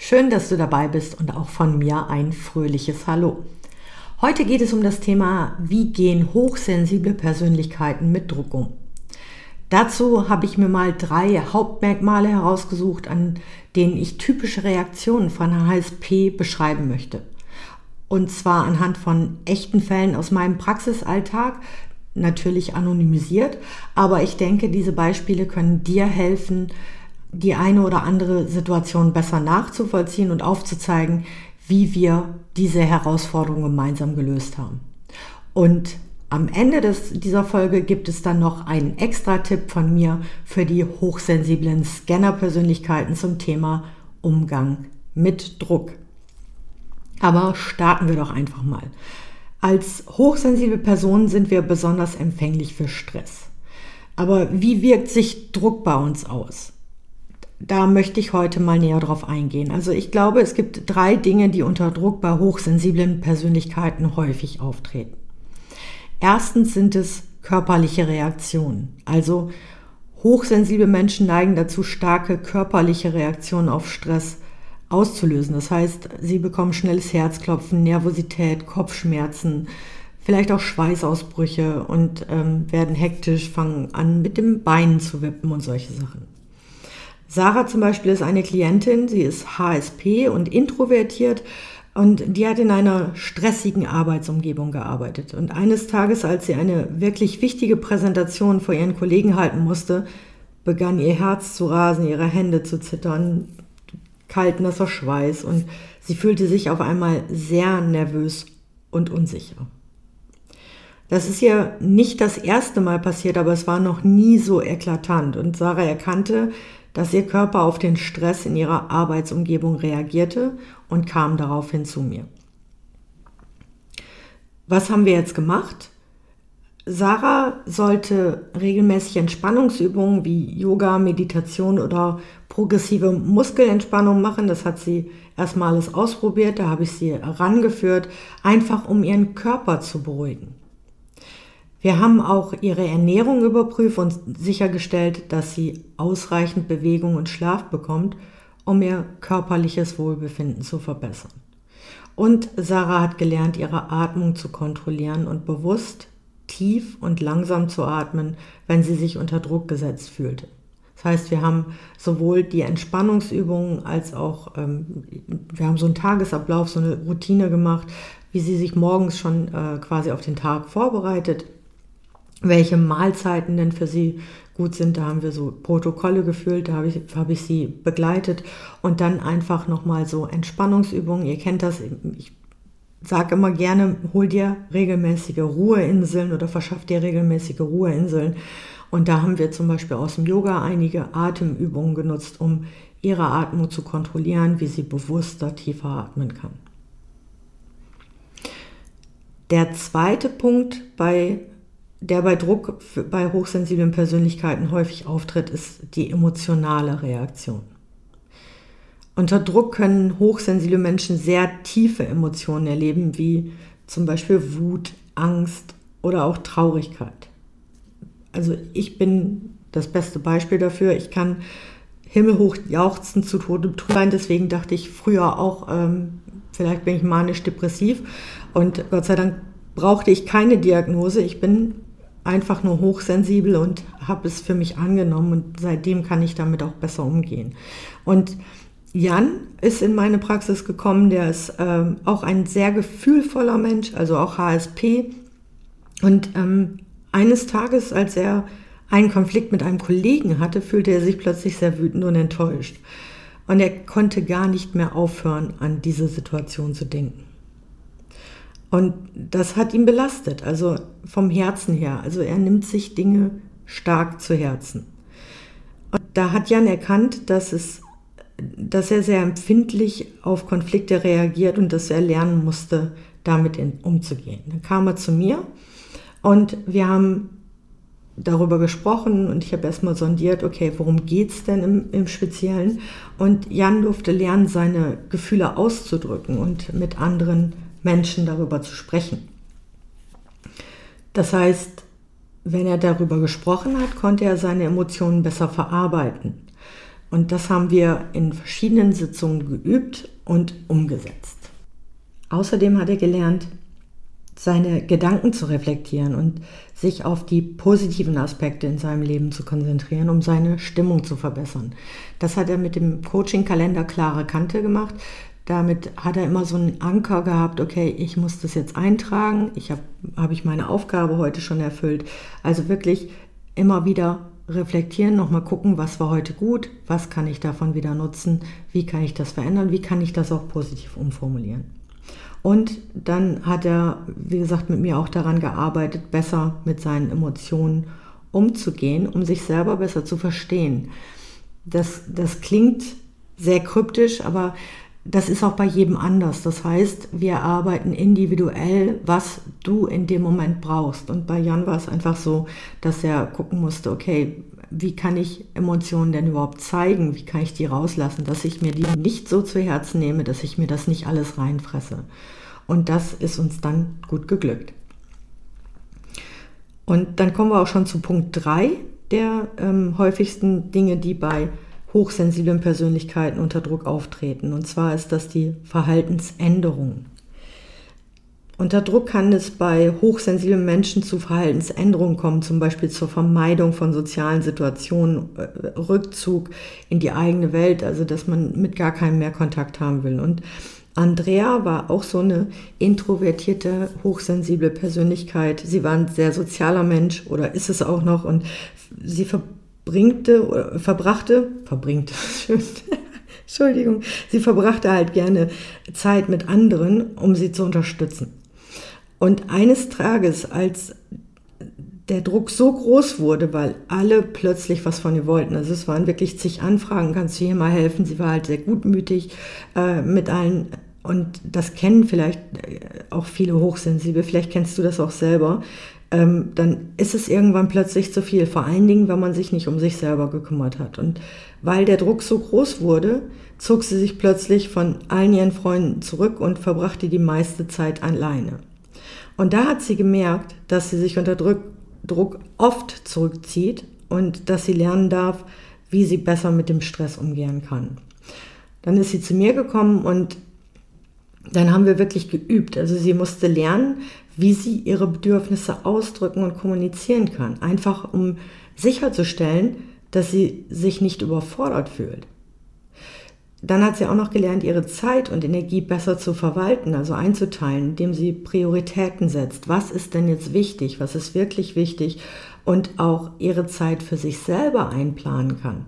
Schön, dass du dabei bist und auch von mir ein fröhliches Hallo. Heute geht es um das Thema, wie gehen hochsensible Persönlichkeiten mit Druck um. Dazu habe ich mir mal drei Hauptmerkmale herausgesucht, an denen ich typische Reaktionen von HSP beschreiben möchte. Und zwar anhand von echten Fällen aus meinem Praxisalltag, natürlich anonymisiert, aber ich denke, diese Beispiele können dir helfen, die eine oder andere Situation besser nachzuvollziehen und aufzuzeigen, wie wir diese Herausforderung gemeinsam gelöst haben. Und am Ende des, dieser Folge gibt es dann noch einen extra Tipp von mir für die hochsensiblen Scanner-Persönlichkeiten zum Thema Umgang mit Druck. Aber starten wir doch einfach mal. Als hochsensible Personen sind wir besonders empfänglich für Stress. Aber wie wirkt sich Druck bei uns aus? Da möchte ich heute mal näher drauf eingehen. Also ich glaube, es gibt drei Dinge, die unter Druck bei hochsensiblen Persönlichkeiten häufig auftreten. Erstens sind es körperliche Reaktionen. Also hochsensible Menschen neigen dazu, starke körperliche Reaktionen auf Stress auszulösen. Das heißt, sie bekommen schnelles Herzklopfen, Nervosität, Kopfschmerzen, vielleicht auch Schweißausbrüche und ähm, werden hektisch, fangen an mit dem Beinen zu wippen und solche Sachen. Sarah zum Beispiel ist eine Klientin, sie ist HSP und introvertiert und die hat in einer stressigen Arbeitsumgebung gearbeitet. Und eines Tages, als sie eine wirklich wichtige Präsentation vor ihren Kollegen halten musste, begann ihr Herz zu rasen, ihre Hände zu zittern, kalt nasser Schweiß und sie fühlte sich auf einmal sehr nervös und unsicher. Das ist ihr nicht das erste Mal passiert, aber es war noch nie so eklatant und Sarah erkannte, dass ihr Körper auf den Stress in ihrer Arbeitsumgebung reagierte und kam daraufhin zu mir. Was haben wir jetzt gemacht? Sarah sollte regelmäßig Entspannungsübungen wie Yoga, Meditation oder progressive Muskelentspannung machen. Das hat sie erstmal alles ausprobiert, da habe ich sie herangeführt, einfach um ihren Körper zu beruhigen. Wir haben auch ihre Ernährung überprüft und sichergestellt, dass sie ausreichend Bewegung und Schlaf bekommt, um ihr körperliches Wohlbefinden zu verbessern. Und Sarah hat gelernt, ihre Atmung zu kontrollieren und bewusst tief und langsam zu atmen, wenn sie sich unter Druck gesetzt fühlte. Das heißt, wir haben sowohl die Entspannungsübungen als auch, ähm, wir haben so einen Tagesablauf, so eine Routine gemacht, wie sie sich morgens schon äh, quasi auf den Tag vorbereitet, welche Mahlzeiten denn für sie gut sind. Da haben wir so Protokolle gefüllt, da habe ich, hab ich sie begleitet und dann einfach nochmal so Entspannungsübungen. Ihr kennt das, ich sage immer gerne, hol dir regelmäßige Ruheinseln oder verschaff dir regelmäßige Ruheinseln. Und da haben wir zum Beispiel aus dem Yoga einige Atemübungen genutzt, um ihre Atmung zu kontrollieren, wie sie bewusster tiefer atmen kann. Der zweite Punkt bei der bei Druck bei hochsensiblen Persönlichkeiten häufig auftritt, ist die emotionale Reaktion. Unter Druck können hochsensible Menschen sehr tiefe Emotionen erleben, wie zum Beispiel Wut, Angst oder auch Traurigkeit. Also ich bin das beste Beispiel dafür. Ich kann himmelhoch jauchzen zu Tode sein. Deswegen dachte ich früher auch, ähm, vielleicht bin ich manisch-depressiv. Und Gott sei Dank brauchte ich keine Diagnose. Ich bin einfach nur hochsensibel und habe es für mich angenommen und seitdem kann ich damit auch besser umgehen. Und Jan ist in meine Praxis gekommen, der ist ähm, auch ein sehr gefühlvoller Mensch, also auch HSP. Und ähm, eines Tages, als er einen Konflikt mit einem Kollegen hatte, fühlte er sich plötzlich sehr wütend und enttäuscht. Und er konnte gar nicht mehr aufhören, an diese Situation zu denken. Und das hat ihn belastet, also vom Herzen her. Also er nimmt sich Dinge stark zu Herzen. Und da hat Jan erkannt, dass es dass er sehr empfindlich auf Konflikte reagiert und dass er lernen musste, damit in, umzugehen. Dann kam er zu mir und wir haben darüber gesprochen und ich habe erstmal sondiert, okay, worum geht es denn im, im Speziellen? Und Jan durfte lernen, seine Gefühle auszudrücken und mit anderen Menschen darüber zu sprechen. Das heißt, wenn er darüber gesprochen hat, konnte er seine Emotionen besser verarbeiten. Und das haben wir in verschiedenen Sitzungen geübt und umgesetzt. Außerdem hat er gelernt, seine Gedanken zu reflektieren und sich auf die positiven Aspekte in seinem Leben zu konzentrieren, um seine Stimmung zu verbessern. Das hat er mit dem Coaching-Kalender klare Kante gemacht. Damit hat er immer so einen Anker gehabt, okay, ich muss das jetzt eintragen, ich habe hab ich meine Aufgabe heute schon erfüllt. Also wirklich immer wieder reflektieren, nochmal gucken, was war heute gut, was kann ich davon wieder nutzen, wie kann ich das verändern, wie kann ich das auch positiv umformulieren. Und dann hat er, wie gesagt, mit mir auch daran gearbeitet, besser mit seinen Emotionen umzugehen, um sich selber besser zu verstehen. Das, das klingt sehr kryptisch, aber das ist auch bei jedem anders. Das heißt, wir arbeiten individuell, was du in dem Moment brauchst. Und bei Jan war es einfach so, dass er gucken musste, okay, wie kann ich Emotionen denn überhaupt zeigen? Wie kann ich die rauslassen, dass ich mir die nicht so zu Herzen nehme, dass ich mir das nicht alles reinfresse. Und das ist uns dann gut geglückt. Und dann kommen wir auch schon zu Punkt 3 der ähm, häufigsten Dinge, die bei hochsensiblen Persönlichkeiten unter Druck auftreten. Und zwar ist das die Verhaltensänderung. Unter Druck kann es bei hochsensiblen Menschen zu Verhaltensänderungen kommen, zum Beispiel zur Vermeidung von sozialen Situationen, äh, Rückzug in die eigene Welt, also dass man mit gar keinem mehr Kontakt haben will. Und Andrea war auch so eine introvertierte, hochsensible Persönlichkeit. Sie war ein sehr sozialer Mensch oder ist es auch noch und sie verbringte, verbrachte, verbringte, Entschuldigung, sie verbrachte halt gerne Zeit mit anderen, um sie zu unterstützen. Und eines Tages, als der Druck so groß wurde, weil alle plötzlich was von ihr wollten. Also es waren wirklich zig Anfragen, kannst du hier mal helfen? Sie war halt sehr gutmütig äh, mit allen und das kennen vielleicht äh, auch viele Hochsensible, vielleicht kennst du das auch selber, ähm, dann ist es irgendwann plötzlich zu viel. Vor allen Dingen, wenn man sich nicht um sich selber gekümmert hat. Und weil der Druck so groß wurde, zog sie sich plötzlich von allen ihren Freunden zurück und verbrachte die meiste Zeit alleine. Und da hat sie gemerkt, dass sie sich unter Druck, Druck oft zurückzieht und dass sie lernen darf, wie sie besser mit dem Stress umgehen kann. Dann ist sie zu mir gekommen und dann haben wir wirklich geübt. Also sie musste lernen, wie sie ihre Bedürfnisse ausdrücken und kommunizieren kann. Einfach um sicherzustellen, dass sie sich nicht überfordert fühlt. Dann hat sie auch noch gelernt, ihre Zeit und Energie besser zu verwalten, also einzuteilen, indem sie Prioritäten setzt. Was ist denn jetzt wichtig? Was ist wirklich wichtig? Und auch ihre Zeit für sich selber einplanen kann.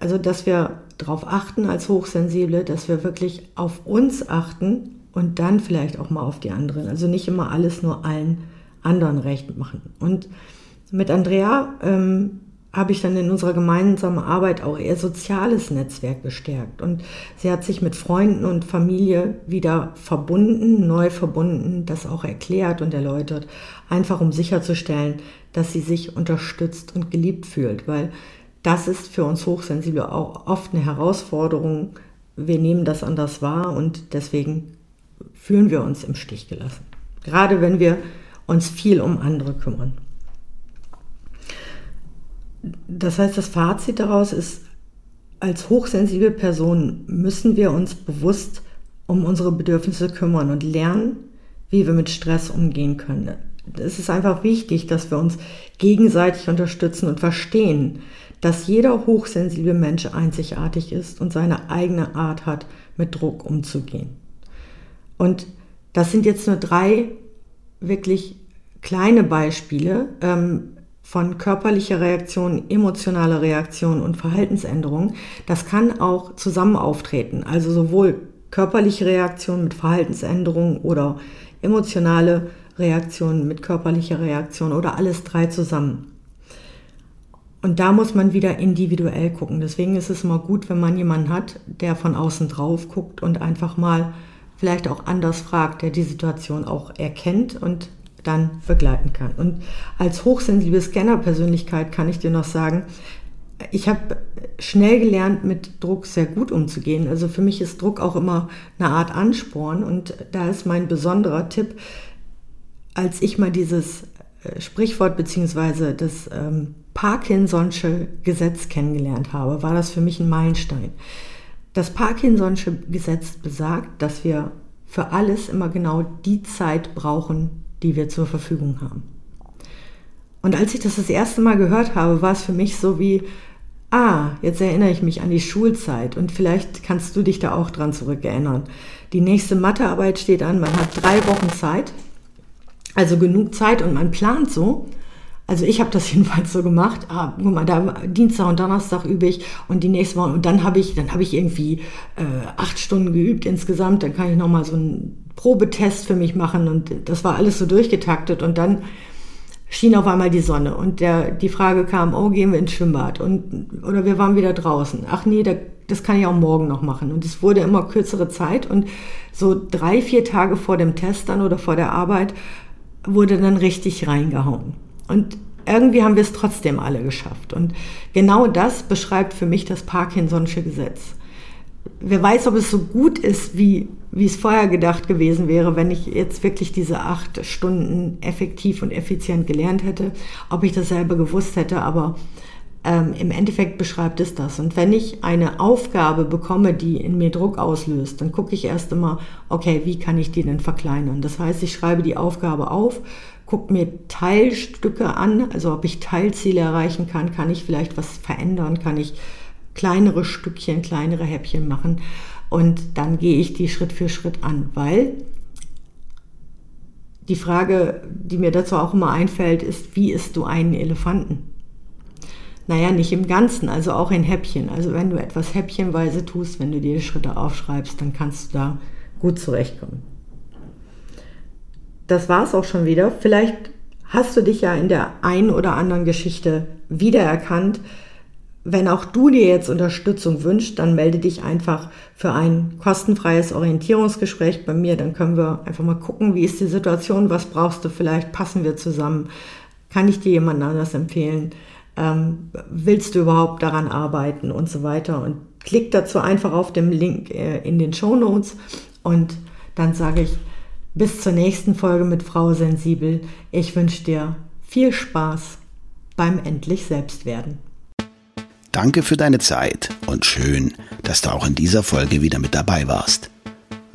Also, dass wir darauf achten als Hochsensible, dass wir wirklich auf uns achten und dann vielleicht auch mal auf die anderen. Also nicht immer alles nur allen anderen recht machen. Und mit Andrea ähm, habe ich dann in unserer gemeinsamen Arbeit auch ihr soziales Netzwerk gestärkt. Und sie hat sich mit Freunden und Familie wieder verbunden, neu verbunden, das auch erklärt und erläutert, einfach um sicherzustellen, dass sie sich unterstützt und geliebt fühlt. Weil das ist für uns Hochsensible auch oft eine Herausforderung. Wir nehmen das anders wahr und deswegen fühlen wir uns im Stich gelassen. Gerade wenn wir uns viel um andere kümmern. Das heißt, das Fazit daraus ist, als hochsensible Person müssen wir uns bewusst um unsere Bedürfnisse kümmern und lernen, wie wir mit Stress umgehen können. Es ist einfach wichtig, dass wir uns gegenseitig unterstützen und verstehen, dass jeder hochsensible Mensch einzigartig ist und seine eigene Art hat, mit Druck umzugehen. Und das sind jetzt nur drei wirklich kleine Beispiele, ähm, von körperlicher Reaktion, emotionaler Reaktion und Verhaltensänderung, das kann auch zusammen auftreten. Also sowohl körperliche Reaktion mit Verhaltensänderung oder emotionale Reaktion mit körperlicher Reaktion oder alles drei zusammen. Und da muss man wieder individuell gucken. Deswegen ist es immer gut, wenn man jemanden hat, der von außen drauf guckt und einfach mal vielleicht auch anders fragt, der die Situation auch erkennt und dann begleiten kann. Und als hochsensible Scanner-Persönlichkeit kann ich dir noch sagen, ich habe schnell gelernt, mit Druck sehr gut umzugehen. Also für mich ist Druck auch immer eine Art Ansporn. Und da ist mein besonderer Tipp, als ich mal dieses äh, Sprichwort beziehungsweise das ähm, Parkinson'sche Gesetz kennengelernt habe, war das für mich ein Meilenstein. Das Parkinson'sche Gesetz besagt, dass wir für alles immer genau die Zeit brauchen, die wir zur Verfügung haben. Und als ich das das erste Mal gehört habe, war es für mich so wie, ah, jetzt erinnere ich mich an die Schulzeit und vielleicht kannst du dich da auch dran zurückerinnern. Die nächste Mathearbeit steht an, man hat drei Wochen Zeit, also genug Zeit und man plant so. Also ich habe das jedenfalls so gemacht. Ah, guck mal, da Dienstag und Donnerstag übe ich und die nächste Woche und dann habe ich, dann habe ich irgendwie äh, acht Stunden geübt insgesamt. Dann kann ich noch mal so einen Probetest für mich machen und das war alles so durchgetaktet und dann schien auf einmal die Sonne und der, die Frage kam, oh, gehen wir ins Schwimmbad und, oder wir waren wieder draußen. Ach nee, da, das kann ich auch morgen noch machen. Und es wurde immer kürzere Zeit und so drei, vier Tage vor dem Test dann oder vor der Arbeit wurde dann richtig reingehauen. Und irgendwie haben wir es trotzdem alle geschafft. Und genau das beschreibt für mich das Parkinson'sche Gesetz. Wer weiß, ob es so gut ist, wie wie es vorher gedacht gewesen wäre, wenn ich jetzt wirklich diese acht Stunden effektiv und effizient gelernt hätte, ob ich das selber gewusst hätte, aber ähm, im Endeffekt beschreibt es das. Und wenn ich eine Aufgabe bekomme, die in mir Druck auslöst, dann gucke ich erst immer, okay, wie kann ich die denn verkleinern? Das heißt, ich schreibe die Aufgabe auf, gucke mir Teilstücke an, also ob ich Teilziele erreichen kann, kann ich vielleicht was verändern, kann ich kleinere Stückchen, kleinere Häppchen machen und dann gehe ich die Schritt für Schritt an, weil die Frage, die mir dazu auch immer einfällt, ist, wie isst du einen Elefanten? Naja, nicht im Ganzen, also auch in Häppchen. Also wenn du etwas häppchenweise tust, wenn du dir die Schritte aufschreibst, dann kannst du da gut zurechtkommen. Das war es auch schon wieder. Vielleicht hast du dich ja in der einen oder anderen Geschichte wiedererkannt. Wenn auch du dir jetzt Unterstützung wünschst, dann melde dich einfach für ein kostenfreies Orientierungsgespräch bei mir. Dann können wir einfach mal gucken, wie ist die Situation, was brauchst du vielleicht, passen wir zusammen, kann ich dir jemand anders empfehlen, ähm, willst du überhaupt daran arbeiten und so weiter. Und klick dazu einfach auf dem Link äh, in den Show Notes und dann sage ich bis zur nächsten Folge mit Frau Sensibel. Ich wünsche dir viel Spaß beim endlich Selbstwerden. Danke für deine Zeit und schön, dass du auch in dieser Folge wieder mit dabei warst.